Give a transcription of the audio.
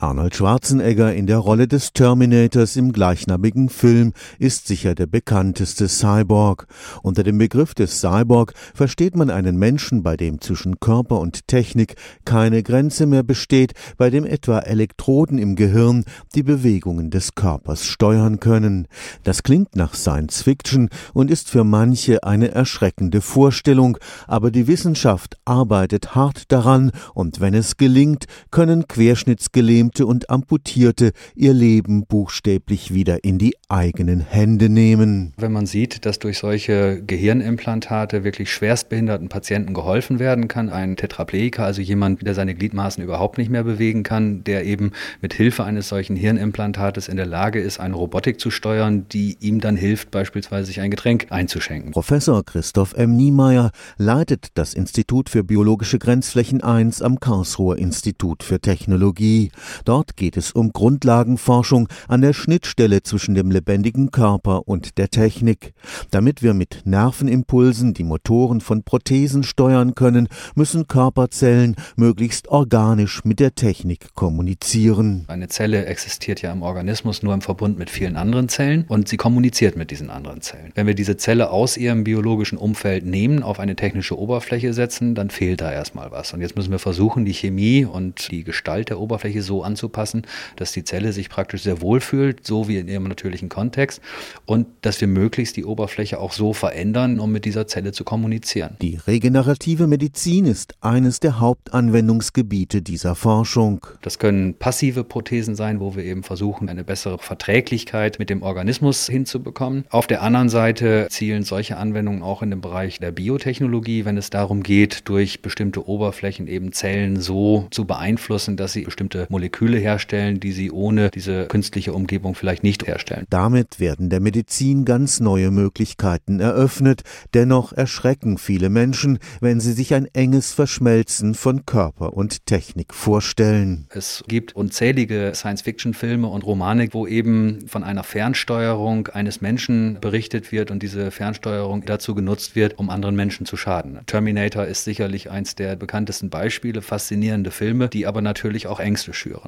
Arnold Schwarzenegger in der Rolle des Terminators im gleichnamigen Film ist sicher der bekannteste Cyborg. Unter dem Begriff des Cyborg versteht man einen Menschen, bei dem zwischen Körper und Technik keine Grenze mehr besteht, bei dem etwa Elektroden im Gehirn die Bewegungen des Körpers steuern können. Das klingt nach Science Fiction und ist für manche eine erschreckende Vorstellung, aber die Wissenschaft arbeitet hart daran und wenn es gelingt, können Querschnittsgelähmte Gelähmte und Amputierte ihr Leben buchstäblich wieder in die eigenen Hände nehmen. Wenn man sieht, dass durch solche Gehirnimplantate wirklich schwerstbehinderten Patienten geholfen werden kann, ein Tetraplegiker, also jemand, der seine Gliedmaßen überhaupt nicht mehr bewegen kann, der eben mit Hilfe eines solchen Hirnimplantates in der Lage ist, eine Robotik zu steuern, die ihm dann hilft, beispielsweise sich ein Getränk einzuschenken. Professor Christoph M. Niemeyer leitet das Institut für biologische Grenzflächen 1 am Karlsruher Institut für Technologie. Dort geht es um Grundlagenforschung an der Schnittstelle zwischen dem lebendigen Körper und der Technik. Damit wir mit Nervenimpulsen die Motoren von Prothesen steuern können, müssen Körperzellen möglichst organisch mit der Technik kommunizieren. Eine Zelle existiert ja im Organismus nur im Verbund mit vielen anderen Zellen und sie kommuniziert mit diesen anderen Zellen. Wenn wir diese Zelle aus ihrem biologischen Umfeld nehmen, auf eine technische Oberfläche setzen, dann fehlt da erstmal was. Und jetzt müssen wir versuchen, die Chemie und die Gestalt der Oberfläche so anzupassen, dass die Zelle sich praktisch sehr wohl fühlt, so wie in ihrem natürlichen Kontext und dass wir möglichst die Oberfläche auch so verändern, um mit dieser Zelle zu kommunizieren. Die regenerative Medizin ist eines der Hauptanwendungsgebiete dieser Forschung. Das können passive Prothesen sein, wo wir eben versuchen, eine bessere Verträglichkeit mit dem Organismus hinzubekommen. Auf der anderen Seite zielen solche Anwendungen auch in den Bereich der Biotechnologie, wenn es darum geht, durch bestimmte Oberflächen eben Zellen so zu beeinflussen, dass sie bestimmte Moleküle Moleküle herstellen, die sie ohne diese künstliche Umgebung vielleicht nicht herstellen. Damit werden der Medizin ganz neue Möglichkeiten eröffnet. Dennoch erschrecken viele Menschen, wenn sie sich ein enges Verschmelzen von Körper und Technik vorstellen. Es gibt unzählige Science-Fiction-Filme und Romane, wo eben von einer Fernsteuerung eines Menschen berichtet wird und diese Fernsteuerung dazu genutzt wird, um anderen Menschen zu schaden. Terminator ist sicherlich eins der bekanntesten Beispiele, faszinierende Filme, die aber natürlich auch Ängste schüren.